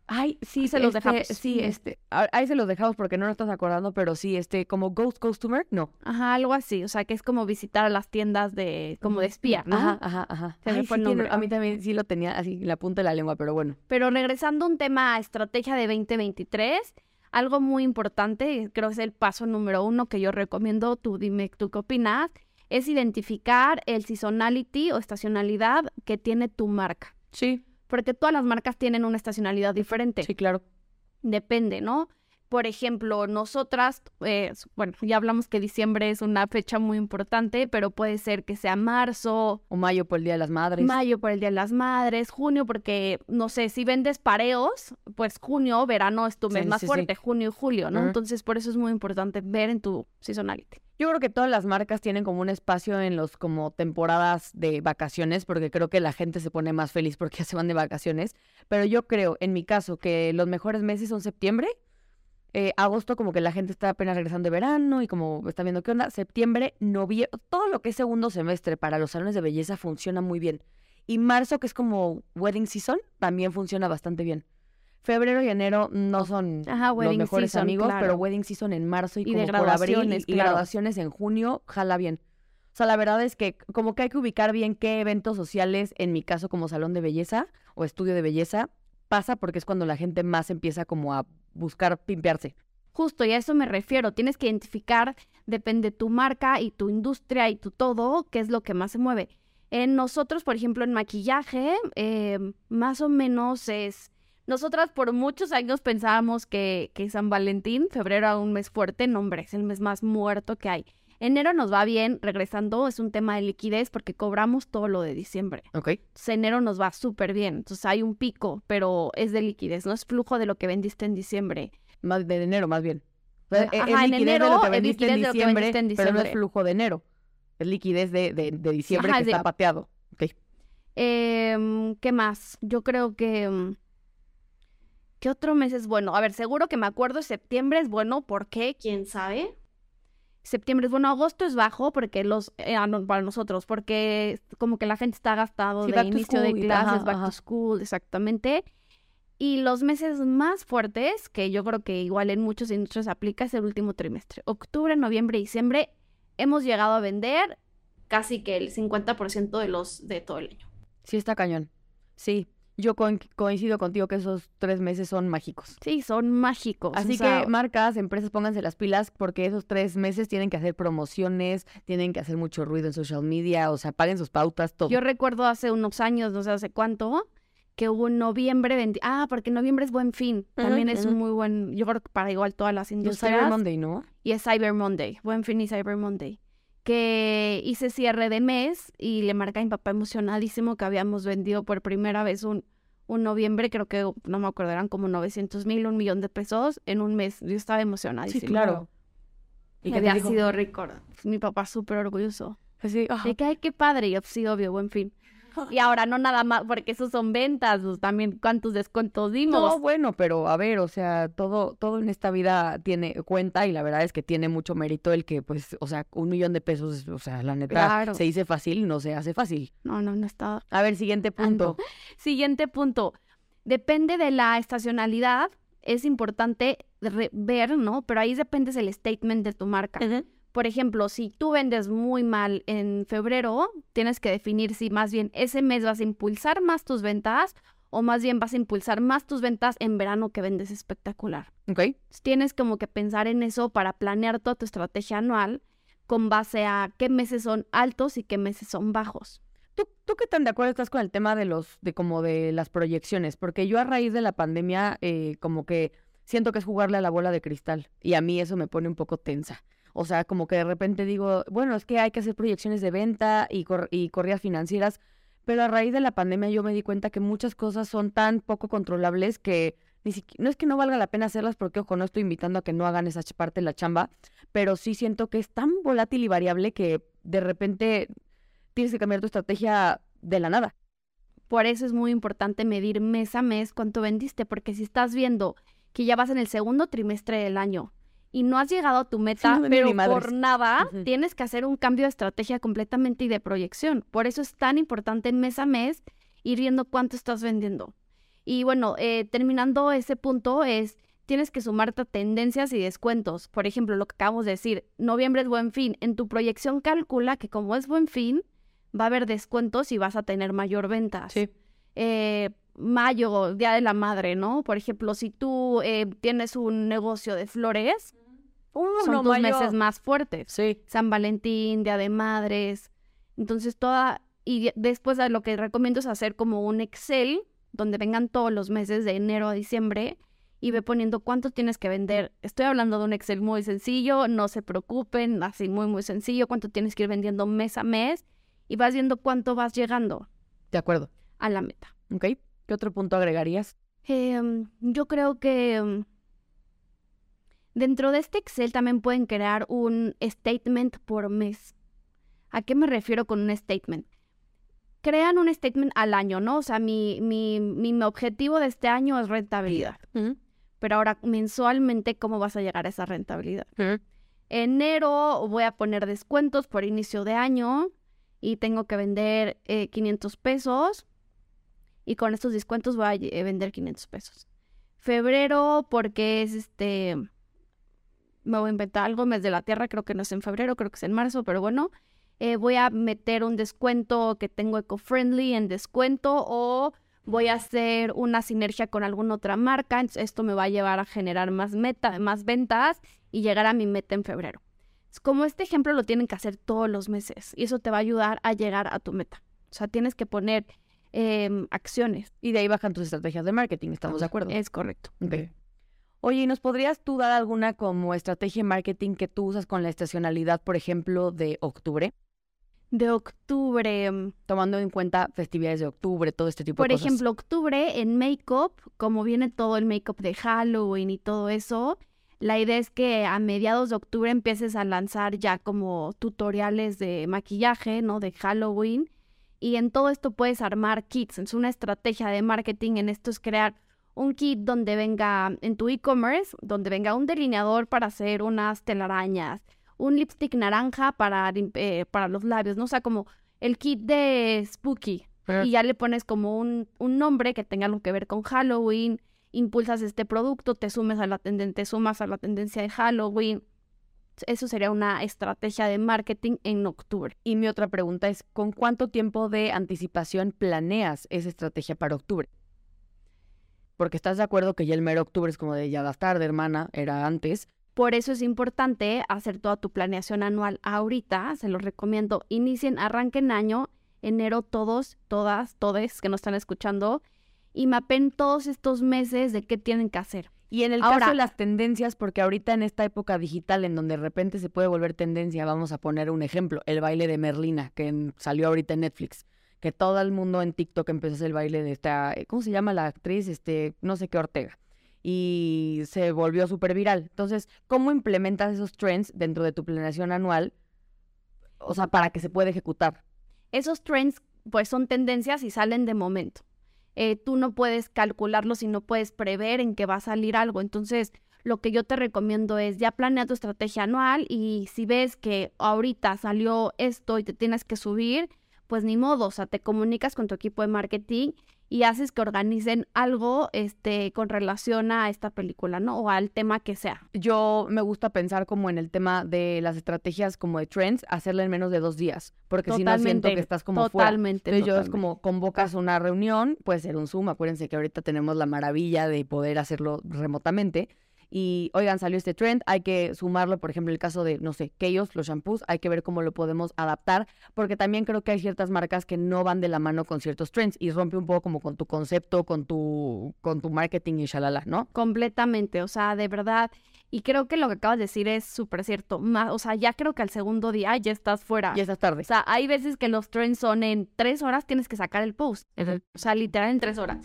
Ay, sí, se los este, dejamos. Sí, este, ahí se los dejamos porque no nos estás acordando, pero sí, este, como Ghost Customer, no. Ajá, algo así, o sea, que es como visitar las tiendas de, como de espía, ¿no? Ajá, ajá, ajá. Se me fue el nombre. a mí también sí lo tenía así, la punta de la lengua, pero bueno. Pero regresando a un tema estrategia de 2023, algo muy importante, creo que es el paso número uno que yo recomiendo, tú dime tú qué opinas, es identificar el seasonality o estacionalidad que tiene tu marca. Sí. Porque todas las marcas tienen una estacionalidad diferente. Sí, claro. Depende, ¿no? Por ejemplo, nosotras, eh, bueno, ya hablamos que diciembre es una fecha muy importante, pero puede ser que sea marzo. O mayo por el Día de las Madres. Mayo por el Día de las Madres, junio porque, no sé, si vendes pareos, pues junio, verano es tu mes más fuerte, junio y julio, ¿no? Entonces, por eso es muy importante ver en tu seasonality. Yo creo que todas las marcas tienen como un espacio en los como temporadas de vacaciones, porque creo que la gente se pone más feliz porque (laughs) ya se van de vacaciones. Pero yo creo, en mi caso, que los mejores meses son septiembre, eh, agosto como que la gente está apenas regresando de verano y como está viendo qué onda. Septiembre, noviembre, todo lo que es segundo semestre para los salones de belleza funciona muy bien. Y marzo, que es como wedding season, también funciona bastante bien. Febrero y enero no son los mejores amigos, pero wedding season en marzo y, como por abril y graduaciones en junio, jala bien. O sea, la verdad es que como que hay que ubicar bien qué eventos sociales, en mi caso como salón de belleza o estudio de belleza, pasa porque es cuando la gente más empieza como a buscar pimpearse. Justo, y a eso me refiero. Tienes que identificar, depende tu marca y tu industria y tu todo, qué es lo que más se mueve. En nosotros, por ejemplo, en maquillaje, em, más o menos es... Nosotras por muchos años pensábamos que, que San Valentín, febrero era un mes fuerte, no hombre, es el mes más muerto que hay. Enero nos va bien, regresando, es un tema de liquidez porque cobramos todo lo de diciembre. Ok. Entonces, enero nos va súper bien. Entonces, hay un pico, pero es de liquidez, no es flujo de lo que vendiste en diciembre. Más de enero, más bien. Ajá, en enero de lo que vendiste, en, diciembre, pero no es flujo de enero. Es liquidez de, de, diciembre que está pateado. Ok. Eh, ¿Qué más? Yo creo que... Mm, ¿Qué otro mes es bueno? A ver, seguro que me acuerdo, septiembre es bueno, ¿por qué? ¿Quién sabe? Septiembre es bueno, agosto es bajo porque los eh, para nosotros, porque como que la gente está gastado de inicio de clases, back to school, exactamente. Y los meses más fuertes, que yo creo que igual en muchos industrias aplica, es el último trimestre. Octubre, noviembre, diciembre, hemos llegado a vender casi que el 50% de los de todo el año. Sí, está cañón. Sí, yo coincido contigo que esos tres meses son mágicos. Sí, son mágicos. Así que marcas, empresas, pónganse las pilas porque esos tres meses tienen que hacer promociones, tienen que hacer mucho ruido en social media, o sea, paguen sus pautas, todo. Yo recuerdo hace unos años, no sé hace cuánto, que hubo en noviembre, ah, porque noviembre es buen fin, también es un muy buen, yo creo que para igual todas las industrias. Y Cyber Monday, ¿no? Y es Cyber Monday, buen fin y Cyber Monday que hice cierre de mes y le marca a mi papá emocionadísimo que habíamos vendido por primera vez un, un noviembre, creo que, no me acuerdo, eran como 900 mil, un millón de pesos en un mes. Yo estaba emocionadísima. Sí, claro. Y que había sido récord. Mi papá súper orgulloso. Así, De que, ay, qué padre. Y yo, sí, obvio, buen fin. Y ahora no nada más, porque eso son ventas, pues también cuántos descuentos dimos. No, bueno, pero a ver, o sea, todo, todo en esta vida tiene cuenta y la verdad es que tiene mucho mérito el que, pues, o sea, un millón de pesos, o sea, la neta, se dice fácil, no se hace fácil. No, no, no está. A ver, siguiente punto. Siguiente punto. Depende de la estacionalidad, es importante ver, ¿no? Pero ahí depende del statement de tu marca. Por ejemplo, si tú vendes muy mal en febrero, tienes que definir si más bien ese mes vas a impulsar más tus ventas o más bien vas a impulsar más tus ventas en verano que vendes espectacular. Ok. Tienes como que pensar en eso para planear toda tu estrategia anual con base a qué meses son altos y qué meses son bajos. ¿Tú, ¿Tú qué tan de acuerdo estás con el tema de los, de como de las proyecciones? Porque yo a raíz de la pandemia, eh, como que siento que es jugarle a la bola de cristal y a mí eso me pone un poco tensa. O sea, como que de repente digo, bueno, es que hay que hacer proyecciones de venta y, y corridas financieras, pero a raíz de la pandemia yo me di cuenta que muchas cosas son tan poco controlables que ni siquiera, no es que no valga la pena hacerlas porque, ojo, no estoy invitando a que no hagan esa parte de la chamba, pero sí siento que es tan volátil y variable que de repente tienes que cambiar tu estrategia de la nada. Por eso es muy importante medir mes a mes cuánto vendiste, porque si estás viendo que ya vas en el segundo trimestre del año y no has llegado a tu meta, pero por nada, tienes que hacer un cambio de estrategia completamente y de proyección. Por eso es tan importante mes a mes ir viendo cuánto estás vendiendo. Y bueno, eh, terminando ese punto es, tienes que sumarte a tendencias y descuentos. Por ejemplo, lo que acabamos de decir, noviembre es buen fin. En tu proyección calcula que como es buen fin, va a haber descuentos y vas a tener mayor ventas. Sí. Eh, mayo, Día de la Madre, ¿no? Por ejemplo, si tú eh, tienes un negocio de flores, son tus meses más fuertes. Sí. San Valentín, Día de Madres. Entonces, toda. Y después lo que recomiendo es hacer como un Excel donde vengan todos los meses de enero a diciembre y ve poniendo cuánto tienes que vender. Estoy hablando de un Excel muy sencillo, no se preocupen, así muy, muy sencillo, cuánto tienes que ir vendiendo mes a mes y vas viendo cuánto vas llegando. De acuerdo. A la meta. Ok. ¿Qué otro punto agregarías? Em, yo creo que em, Dentro de este Excel también pueden crear un statement por mes. ¿A qué me refiero con un statement? Crean un statement al año, ¿no? O sea, mi, mi, mi objetivo de este año es rentabilidad. Pero ahora, mensualmente, ¿cómo vas a llegar a esa rentabilidad? Enero voy a poner descuentos por inicio de año y tengo que vender 500 eh, pesos y con estos descuentos voy a vender 500 pesos. Febrero porque es este me voy a inventar algo, mes de la tierra, creo que no es en febrero, creo que es en marzo, pero bueno, eh, voy a meter un descuento que tengo eco-friendly en descuento o voy a hacer una sinergia con alguna otra marca, esto me va a llevar a generar más meta, más ventas y llegar a mi meta en febrero. Como este ejemplo lo tienen que hacer todos los meses y eso te va a ayudar a llegar a tu meta. O sea, tienes que poner em, acciones. Y de ahí bajan tus estrategias de marketing, ¿estamos de acuerdo? Es correcto. Oye, ¿y nos podrías tú dar alguna como estrategia de marketing que tú usas con la estacionalidad, por ejemplo, de octubre? De octubre. Mm, Tomando en cuenta festividades de octubre, todo este tipo de cosas. Por ejemplo, octubre en make-up, como viene todo el make-up de Halloween y todo eso, la idea es que a mediados de octubre empieces a lanzar ya como tutoriales de maquillaje, ¿no? De Halloween. Y en todo esto puedes armar kits. Es una estrategia de marketing en esto es crear un kit donde venga en tu e-commerce, donde venga un delineador para hacer unas telarañas, un lipstick naranja para, eh, para los labios, ¿no? O sea, como el kit de Spooky. Y ya le pones como un, un nombre que tenga algo que ver con Halloween. impulsas este producto, te sumes a la tendencia, te sumas a la tendencia de Halloween. Eso sería una estrategia de marketing en octubre. Y mi otra pregunta es, ¿con cuánto tiempo de anticipación planeas esa estrategia para octubre? Porque estás de acuerdo que ya el mero octubre es como de ya vas tarde, hermana, era antes. Por eso es importante hacer toda tu planeación anual ahorita, se los recomiendo. Inicien, arranquen año, enero todos, todas, todes que nos están escuchando y mapen todos estos meses de qué tienen que hacer. Y en el caso de las tendencias, porque ahorita en esta época digital en donde de repente se puede volver tendencia, vamos a poner un ejemplo, el baile de Merlina, que salió ahorita en Netflix, que todo el mundo en TikTok empezó el baile de esta, eh, ¿cómo se llama la actriz? Este, no sé qué Ortega. Y se volvió súper viral. Entonces, ¿cómo implementas esos trends dentro de tu planeación anual? O sea, para que se pueda ejecutar. Esos trends, pues son tendencias y salen de momento. Eh, tú no puedes calcularlos y no puedes prever en qué va a salir algo. Entonces, lo que yo te recomiendo es ya planea tu estrategia anual y si ves que ahorita salió esto y te tienes que subir, pues ni modo, o sea, te comunicas con tu equipo de marketing y haces que organicen algo este con relación a esta película, ¿no? O al tema que sea. Yo me gusta pensar como en el tema de las estrategias como de trends, hacerla en menos de dos días, porque si no siento que estás como totalmente, fuera. Entonces yo es como convocas una reunión, puede ser un Zoom, acuérdense que ahorita tenemos la maravilla de poder hacerlo remotamente y oigan, salió este trend, hay que sumarlo, por ejemplo, el caso de, no sé, Keyos, los shampoos, hay que ver cómo lo podemos adaptar, porque también creo que hay ciertas marcas que no van de la mano con ciertos trends y rompe un poco como con tu concepto, con tu, con tu marketing y shalala, ¿no? Completamente, o sea, de verdad. Y creo que lo que acabas de decir es súper cierto. o sea, ya creo que al segundo día ya estás fuera. Ya estás tarde. O sea, hay veces que los trends son en tres horas, tienes que sacar el post. O sea, literal en tres horas.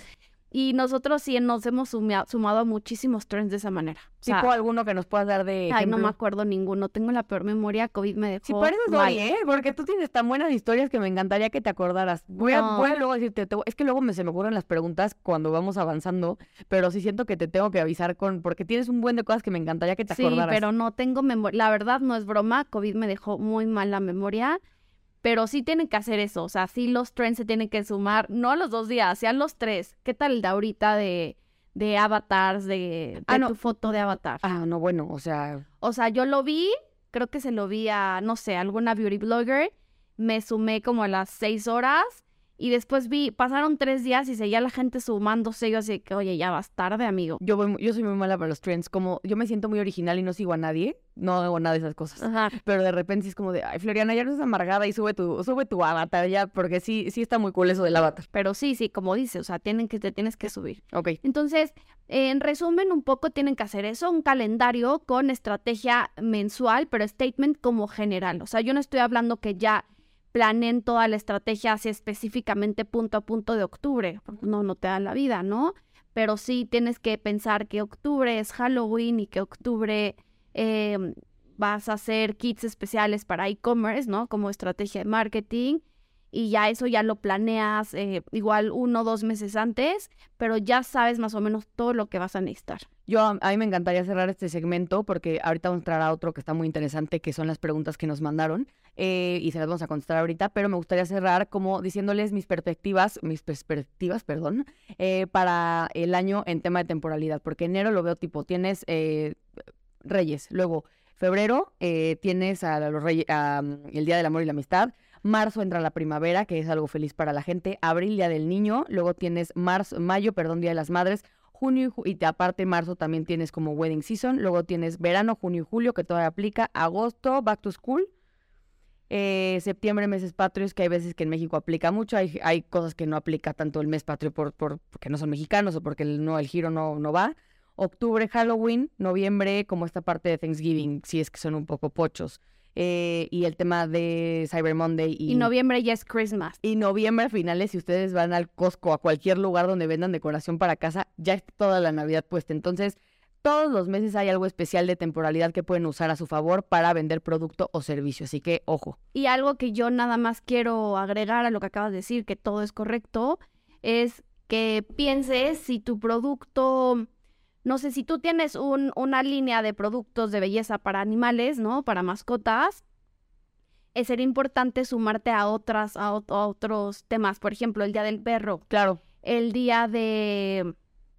Y nosotros sí nos hemos sumado a muchísimos trends de esa manera. ¿Tipo alguno que nos puedas dar de Ay, no me acuerdo ninguno. Tengo la peor memoria. COVID me dejó por eso ¿eh? Porque tú tienes tan buenas historias que me encantaría que te acordaras. Voy, a, luego decirte... es que luego me, se me ocurren las preguntas cuando vamos avanzando, pero sí siento que te tengo que avisar con... Porque tienes un buen de cosas que me encantaría que te acordaras. Sí, pero no tengo memoria. La verdad no es broma. COVID me dejó muy mal la memoria pero sí tienen que hacer eso, o sea, sí los trends se tienen que sumar, no a los dos días, sean los tres. ¿Qué tal el de ahorita de, de avatars, de, ah, tu foto de avatar? Ah, no, bueno, o sea... O sea, yo lo vi, creo que se lo vi a, no sé, alguna beauty blogger, me sumé como a las seis horas y después vi, pasaron tres días y seguía la gente sumándose. Yo así que, oye, ya vas tarde, amigo. Yo, voy, yo soy muy mala para los trends. Como yo me siento muy original y no sigo a nadie, no hago nada de esas cosas. Ajá. Pero de repente es como de, ay, Floriana, ya no es amargada y sube tu, sube tu avatar ya, porque sí, sí está muy cool eso del avatar. Pero sí, sí, como dice, o sea, tienen que, te tienes que subir. Ok. Entonces, en resumen, un poco tienen que hacer eso, un calendario con estrategia mensual, pero statement como general. O sea, yo no estoy hablando que ya planeen toda la estrategia así específicamente punto a punto de octubre. No, no te da la vida, ¿no? Pero sí tienes que pensar que octubre es Halloween y que octubre em, vas a hacer kits especiales para e-commerce, ¿no? Como estrategia de marketing y ya eso ya lo planeas eh, igual uno o dos meses antes, pero ya sabes más o menos todo lo que vas a necesitar. Yo a mí me encantaría cerrar este segmento porque ahorita vamos a entrar a otro que está muy interesante, que son las preguntas que nos mandaron eh, y se las vamos a contestar ahorita, pero me gustaría cerrar como diciéndoles mis perspectivas, mis perspectivas, perdón, eh, para el año en tema de temporalidad, porque enero lo veo tipo, tienes Reyes, luego febrero tienes a los Reyes, el Día del Amor y la Amistad, Marzo entra la primavera, que es algo feliz para la gente. Abril, Día del Niño. Luego tienes marzo, mayo, perdón, Día de las Madres. Junio y, aparte marzo también tienes como wedding season. Luego tienes verano, junio y julio, que todavía aplica. Agosto, back to school. Eh, septiembre, meses patrios, que hay veces que en México aplica mucho. Hay, hay cosas que no aplica tanto el mes patrio por, por, porque no son mexicanos o porque el, no, el giro no, no va. Octubre, Halloween. Noviembre, como esta parte de Thanksgiving, si es que son un poco pochos. Eh, y el tema de Cyber Monday. Y, noviembre ya es Christmas. Y noviembre a finales, si ustedes van al Costco, a cualquier lugar donde vendan decoración para casa, ya está toda la Navidad puesta. Entonces, todos los meses hay algo especial de temporalidad que pueden usar a su favor para vender producto o servicio. Así que, ojo. Y algo que yo nada más quiero agregar a lo que acabas de decir, que todo es correcto, es que pienses si tu producto no sé, si tú tienes un, una línea de productos de belleza para animales, ¿no? Para mascotas, es sería importante sumarte a otras, a, otros temas. Por ejemplo, el día del perro. Claro. El día de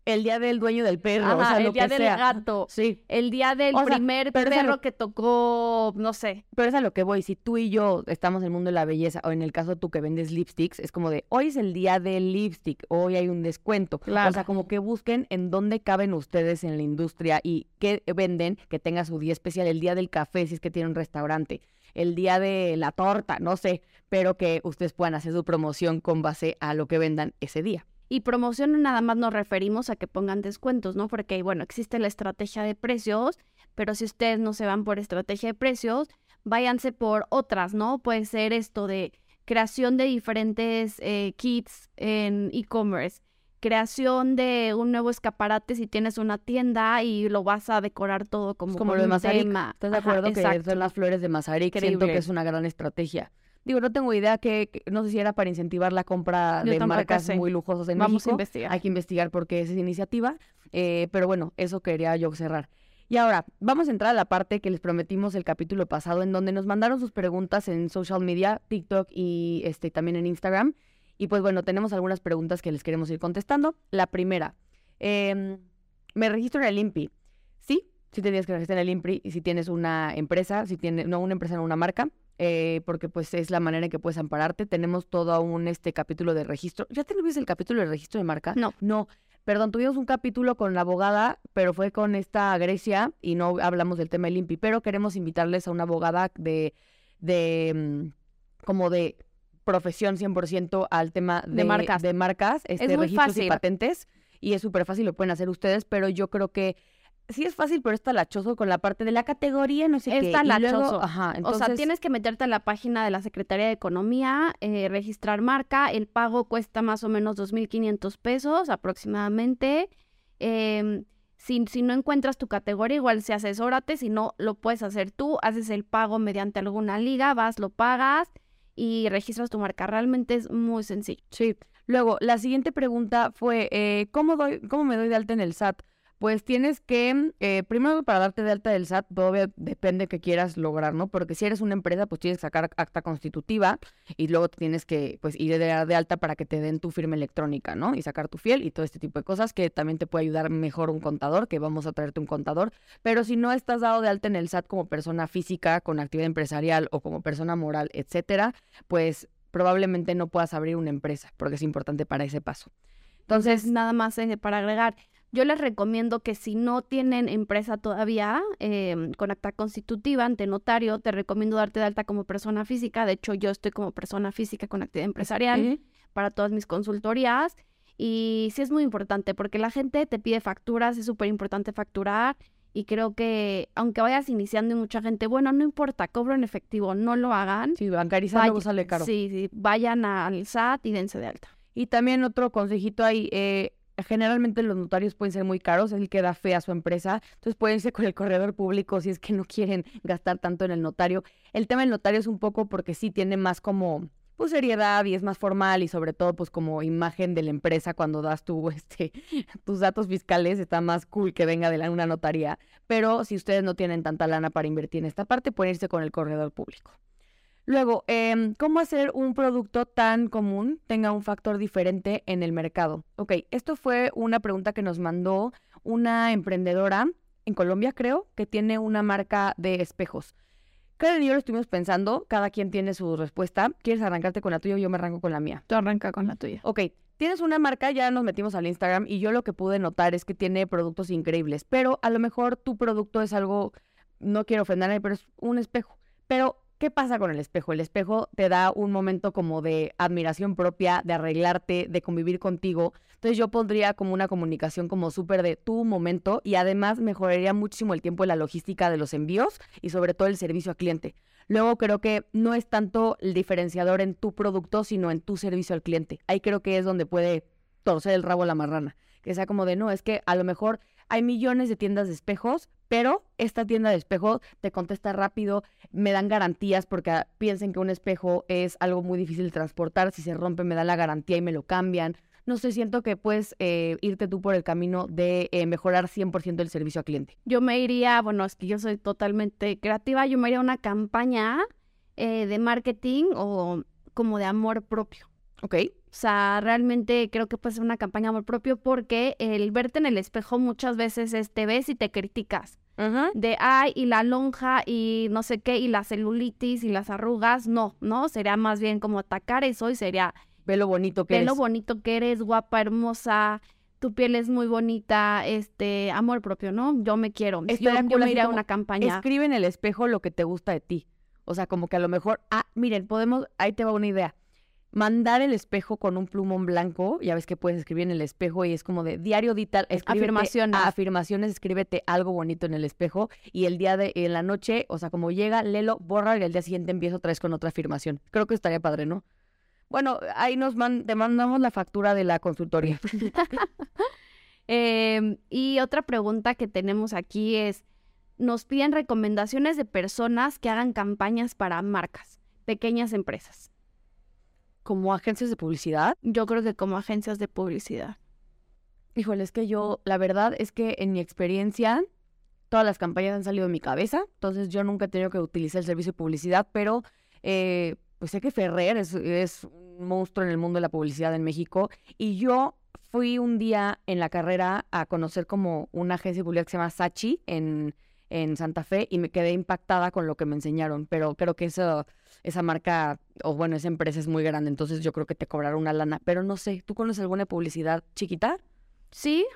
el día del dueño del perro, o Ajá, sea, el lo día que del sea. gato. Sí, El día del O sea, primer perro que tocó, no sé. pero es a lo que voy. Si tú y yo estamos en el mundo de la belleza, o en el caso tú que vendes lipsticks, es como de, hoy es el día del lipstick, hoy hay un descuento. Claro. O sea, como que busquen en dónde caben ustedes en la industria y qué venden que tenga su día especial, el día del café, si es que tiene un restaurante, el día de la torta, no sé, pero que ustedes puedan hacer su promoción con base a lo que vendan ese día. Y promoción nada más nos referimos a que pongan descuentos, ¿no? Porque, bueno, existe la estrategia de precios, pero si ustedes no se van por estrategia de precios, váyanse por otras, ¿no? Puede ser esto de creación de diferentes eh, kits en e-commerce, creación de un nuevo escaparate si tienes una tienda y lo vas a decorar todo como, Es como con lo de un Mazarik. tema. ¿Estás de Ajá, acuerdo que exacto. son las flores de Mazarik? Siento que es una gran estrategia. Digo, no tengo idea que, no sé si era para incentivar la compra Yo de marcas sé. muy lujosas en Vamos a México. investigar. Hay que investigar por qué es esa iniciativa. eh, pero bueno, eso quería yo cerrar. Y ahora, vamos a entrar a la parte que les prometimos el capítulo pasado, en donde nos mandaron sus preguntas en social media, TikTok y este, también en Instagram. Y pues bueno, tenemos algunas preguntas que les queremos ir contestando. La primera, em, ¿me registro en el INPI? Sí, sí te tienes que registrar en el INPI y si tienes una empresa, si tienes, no una empresa, no una marca, eh, porque pues es la manera en que puedes ampararte. Tenemos todo un este capítulo de registro. ¿Ya te viste el capítulo de registro de marca? No. No, perdón, tuvimos un capítulo con la abogada, pero fue con esta Grecia y no hablamos del tema del INPI, pero queremos invitarles a una abogada de, de mm, como de profesión 100% al tema de, De marcas. de marcas, este, muy registros y fácil. patentes, y es súper fácil, lo pueden hacer ustedes, pero yo creo que sí es fácil, pero es talachoso con la parte de la categoría, no sé Es qué. y luego- talachoso. ajá, O entonces, sea, tienes que meterte a la página de la Secretaría de Economía, eh, registrar marca. El pago cuesta más o menos 2.500 pesos aproximadamente. Em, si, si no encuentras tu categoría, igual se asesórate. Si no, lo puedes hacer tú. Haces el pago mediante alguna liga, vas, lo pagas y registras tu marca. Realmente es muy sencillo. Sí. Luego, la siguiente pregunta fue, eh, ¿cómo, doy, ¿cómo me doy de alta en el SAT? Pues tienes que, eh, primero para darte de alta del SAT, todavía depende que quieras lograr, ¿no? Porque si eres una empresa, pues tienes que sacar acta constitutiva y luego te tienes que, pues, ir de, de alta para que te den tu firma electrónica, ¿no? Y sacar tu fiel y todo este tipo de cosas que también te puede ayudar mejor un contador, que vamos a traerte un contador. Pero si no estás dado de alta en el SAT como persona física, con actividad empresarial o como persona moral, etcétera, pues probablemente no puedas abrir una empresa, porque es importante para ese paso. Entonces, nada más eh, para agregar. Yo les recomiendo que si no tienen empresa todavía em, con acta constitutiva ante notario, te recomiendo darte de alta como persona física. De hecho, yo estoy como persona física con actividad empresarial para todas mis consultorías. Y sí es muy importante porque la gente te pide facturas, es súper importante facturar. Y creo que aunque vayas iniciando y mucha gente, bueno, no importa, cobro en efectivo, no lo hagan. sí, bancarizar luego sale caro. Sí, sí, vayan al SAT y dense de alta. Y también otro consejito ahí, eh, generalmente los notarios pueden ser muy caros, es el que da fe a su empresa, entonces pueden irse con el corredor público si es que no quieren gastar tanto en el notario. El tema del notario es un poco porque sí tiene más como pues seriedad y es más formal y sobre todo pues como imagen de la empresa cuando das tu (laughs) este tus datos fiscales está más cool que venga de la, una notaría, pero si ustedes no tienen tanta lana para invertir en esta parte pueden irse con el corredor público. Luego, em, ¿cómo hacer un producto tan común tenga un factor diferente en el mercado? Ok, esto fue una pregunta que nos mandó una emprendedora en Colombia, creo, que tiene una marca de espejos. Karen y yo lo estuvimos pensando, cada quien tiene su respuesta. ¿Quieres arrancarte con la tuya o yo me arranco con la mía? Tú arranca con la tuya. Ok, tienes una marca, ya nos metimos al Instagram y yo lo que pude notar es que tiene productos increíbles, pero a lo mejor tu producto es algo, no quiero ofender a nadie, pero es un espejo. Pero, ¿qué pasa con el espejo? El espejo te da un momento como de admiración propia, de arreglarte, de convivir contigo. Entonces yo pondría como una comunicación como súper de tu momento y además mejoraría muchísimo el tiempo y la logística de los envíos y sobre todo el servicio al cliente. Luego creo que no es tanto el diferenciador en tu producto, sino en tu servicio al cliente. Ahí creo que es donde puede torcer el rabo la marrana. Que sea como de, no, es que a lo mejor hay millones de tiendas de espejos, pero esta tienda de espejo te contesta rápido, me dan garantías porque ah, piensen que un espejo es algo muy difícil de transportar, si se rompe me dan la garantía y me lo cambian. No sé, siento que puedes eh, irte tú por el camino de eh, mejorar 100% el servicio al cliente. Yo me iría, bueno, es que yo soy totalmente creativa, yo me iría a una campaña eh, de marketing o como de amor propio. ¿Ok? O sea, realmente creo que puede ser una campaña amor propio porque el verte en el espejo muchas veces es te ves y te criticas. De ay, y la lonja, y no sé qué, y la celulitis, y las arrugas. No, ¿no? Sería más bien como atacar eso y sería. Ve lo bonito que Ve eres. lo bonito que eres, guapa, hermosa, tu piel es muy bonita, este, amor propio, ¿no? Yo me quiero. Yo, Estaría yo cool me a una campaña. Escribe en el espejo lo que te gusta de ti. O sea, como que a lo mejor, ah, miren, podemos, ahí te va una idea. Mandar el espejo con un plumón blanco, ya ves que puedes escribir en el espejo y es como de diario digital, Afirmaciones. afirmaciones, escríbete algo bonito en el espejo y el día de en la noche, o sea, como llega, léelo, borra y al día siguiente empiezo otra vez con otra afirmación. Creo que estaría padre, ¿no? Bueno, ahí nos man- te mandamos la factura de la consultoría. (laughs) Em, y otra pregunta que tenemos aquí es, nos piden recomendaciones de personas que hagan campañas para marcas, pequeñas empresas. Como agencias de publicidad, Yo creo que como agencias de publicidad. Híjole, es que yo, la verdad es que en mi experiencia, todas las campañas han salido de mi cabeza, entonces yo nunca he tenido que utilizar el servicio de publicidad, pero eh, pues sé que Ferrer es, es un monstruo en el mundo de la publicidad en México y yo fui un día en la carrera a conocer como una agencia de publicidad que se llama Sachi en, en Santa Fe y me quedé impactada con lo que me enseñaron, pero creo que eso, esa marca, o bueno, esa empresa es muy grande, entonces yo creo que te cobrará una lana, pero no sé, ¿tú conoces alguna publicidad chiquita? Sí,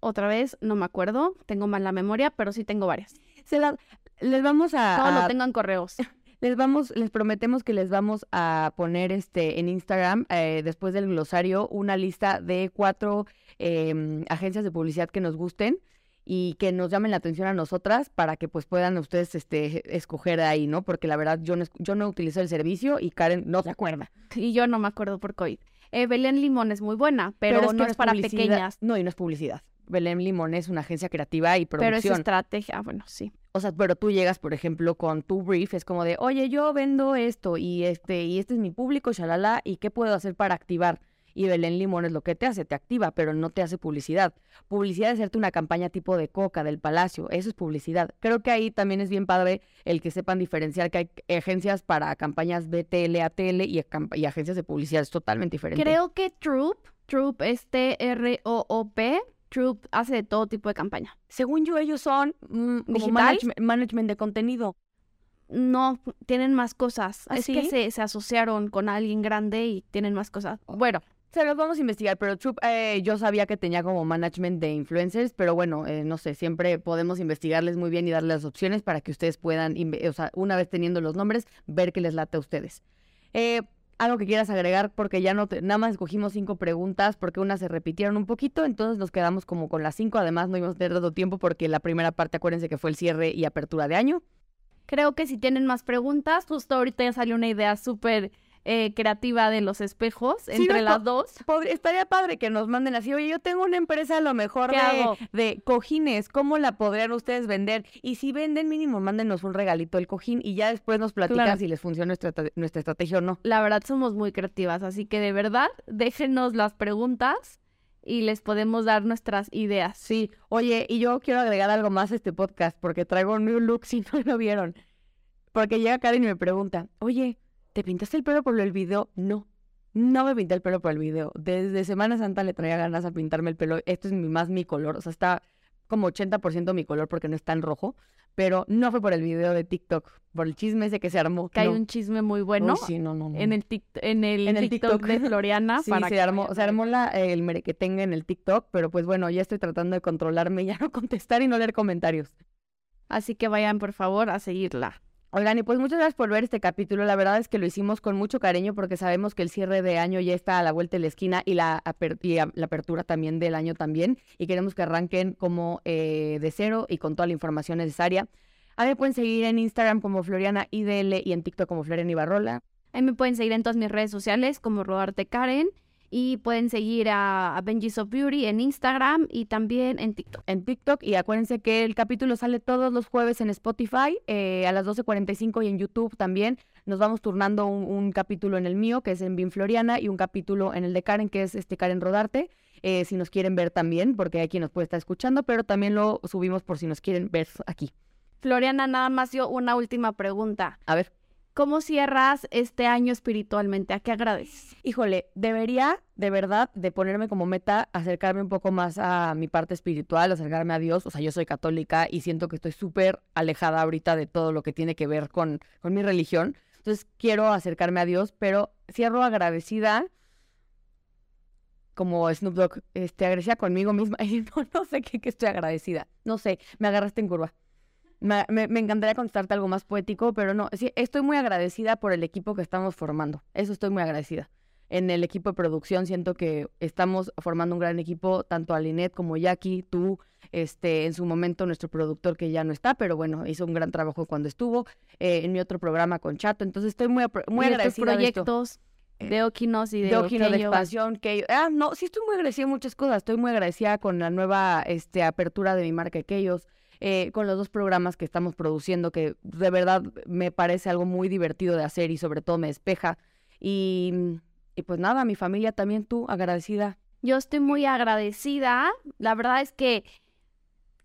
otra vez, no me acuerdo, tengo mala memoria, pero sí tengo varias. Se la- les vamos a, tengo en correos. (laughs) les vamos, les prometemos que les vamos a poner este en Instagram eh, después del glosario una lista de cuatro em, agencias de publicidad que nos gusten y que nos llamen la atención a nosotras para que pues puedan ustedes este escoger de ahí, ¿no? Porque la verdad yo no, es- yo no utilizo el servicio y Karen no se acuerda. Y yo no me acuerdo por COVID. Eh, Belén Limón es muy buena, pero, que no es para pequeñas. No, y no es publicidad. Belén Limón es una agencia creativa y Pero es producción. estrategia, ah, bueno, sí. O sea, pero tú llegas, por ejemplo, con tu brief, es como de, oye, yo vendo esto y este, y este es mi público, shalala, ¿y qué puedo hacer para activar? Y Belén Limón es lo que te hace, te activa, pero no te hace publicidad. Publicidad es hacerte una campaña tipo de Coca, del Palacio, eso es publicidad. Creo que ahí también es bien padre el que sepan diferenciar que hay agencias para campañas BTL, ATL y, acamp- y agencias de publicidad, es totalmente diferente. Creo que Troop, Troop es T-R-O-O-P, Troop hace de todo tipo de campaña. Según yo, ellos son mm, management, management de contenido. No, tienen más cosas. ¿Ah, es sí? que se, se asociaron con alguien grande y tienen más cosas. Bueno, Se los vamos a investigar, pero Troop, eh, yo sabía que tenía como management de influencers, pero bueno, eh, no sé, siempre podemos investigarles muy bien y darles las opciones para que ustedes puedan, o sea, una vez teniendo los nombres, ver qué les late a ustedes. Eh, algo que quieras agregar, porque ya no nada más escogimos cinco preguntas, porque unas se repitieron un poquito, entonces nos quedamos como con las cinco, además no íbamos a tener tanto tiempo porque la primera parte, acuérdense que fue el cierre y apertura de año. creo que si tienen más preguntas, justo ahorita ya salió una idea súper eh, creativa de los espejos Sí, entre las dos. Estaría padre que nos manden así, oye, yo tengo una empresa a lo mejor ¿Qué de, de cojines, ¿cómo la podrían ustedes vender? Y si venden mínimo, mándenos un regalito del cojín y ya después nos platican Claro. si les funciona nuestra, tra- nuestra estrategia o no. La verdad somos muy creativas, así que de verdad déjenos las preguntas y les podemos dar nuestras ideas. Sí, oye, y yo quiero agregar algo más a este podcast porque traigo un new look si (laughs) no lo vieron. Porque llega Karen y me pregunta, oye, ¿te pintaste el pelo por el video? No, no me pinté el pelo por el video. Desde Semana Santa le traía ganas a pintarme el pelo. Esto es mi, más mi color, o sea, está como 80% mi color porque no es tan rojo. Pero no fue por el video de TikTok, por el chisme ese que se armó. Que hay un chisme muy bueno Uy, sí, no, no, en el, tic- en el, En el TikTok, TikTok. de Floriana. (laughs) Sí, para se que armó, se armó la, el merequetengue en el TikTok, pero pues bueno, ya estoy tratando de controlarme y ya (laughs) no contestar y no leer comentarios. Así que vayan por favor a seguirla. Oigan, y pues muchas gracias por ver este capítulo. La verdad es que lo hicimos con mucho cariño porque sabemos que el cierre de año ya está a la vuelta de la esquina y la, apertura también del año también. Y queremos que arranquen como eh, de cero y con toda la información necesaria. A mí me pueden seguir en Instagram como Floriana IDL y en TikTok como Floriana Ibarrola. Ahí me pueden seguir en todas mis redes sociales como Rodarte Karen y pueden seguir a, a Benji's of Beauty en Instagram y también en TikTok. en TikTok y acuérdense que el capítulo sale todos los jueves en Spotify eh, a las 12.45 y en YouTube también. Nos vamos turnando un, un capítulo en el mío, que es en Bin Floriana, y un capítulo en el de Karen, que es este Karen Rodarte, eh, si nos quieren ver también, porque hay quien nos puede estar escuchando, pero también lo subimos por si nos quieren ver aquí. Floriana, nada más yo una última pregunta. A ver, ¿cómo cierras este año espiritualmente? ¿A qué agradeces? Híjole, debería de verdad de ponerme como meta acercarme un poco más a mi parte espiritual, acercarme a Dios. O sea, yo soy católica y siento que estoy súper alejada ahorita de todo lo que tiene que ver con, con mi religión. Entonces quiero acercarme a Dios, pero cierro agradecida como Snoop Dogg, este, agradecida conmigo misma. (laughs) Y no, sé qué, qué estoy agradecida. No sé, me agarraste en curva. Me, me, me, encantaría contestarte algo más poético, pero no, sí, estoy muy agradecida por el equipo que estamos formando. Eso estoy muy agradecida. En el equipo de producción siento que estamos formando un gran equipo, tanto Alinet como Jackie, tú, este, en su momento nuestro productor que ya no está, pero bueno, hizo un gran trabajo cuando estuvo, eh, en mi otro programa con Chato, entonces estoy muy, muy ¿Y agradecida de esto. proyectos de Okinos y de, de Okino, de expansión, que ah, no, sí estoy muy agradecida en muchas cosas, estoy muy agradecida con la nueva este, apertura de mi marca Aquellos, eh, con los dos programas que estamos produciendo, que de verdad me parece algo muy divertido de hacer y sobre todo me despeja. Y, y pues nada, mi familia también, tú, agradecida. Yo estoy muy agradecida. La verdad es que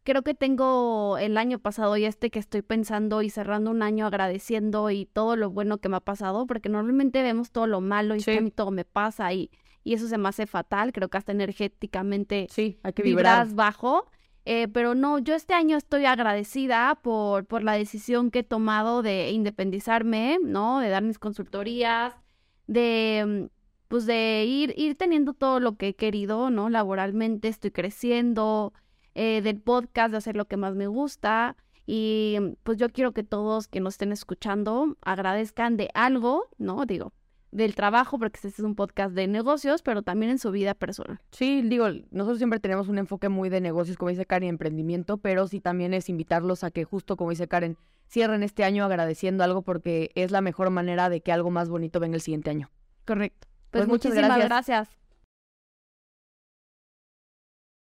creo que tengo el año pasado y este que estoy pensando y cerrando un año agradeciendo y todo lo bueno que me ha pasado, porque normalmente vemos todo lo malo y Sí. todo me pasa y, y eso se me hace fatal. Creo que hasta energéticamente Sí, hay que vibrar. vibras bajo. Eh, pero no, yo este año estoy agradecida por, por la decisión que he tomado de independizarme, ¿no? De dar mis consultorías, de mm, pues de ir, ir teniendo todo lo que he querido, ¿no? Laboralmente estoy creciendo, eh, del podcast, de hacer lo que más me gusta. Y mm, pues yo quiero que todos que nos estén escuchando agradezcan de algo, ¿no? Digo, del trabajo, porque este es un podcast de negocios, pero también en su vida personal. Sí, digo, nosotros siempre tenemos un enfoque muy de negocios, como dice Karen, y emprendimiento, pero sí también es invitarlos a que justo como dice Karen, cierren este año agradeciendo algo porque es la mejor manera de que algo más bonito venga el siguiente año. Correcto. Pues Pues, muchísimas gracias. gracias.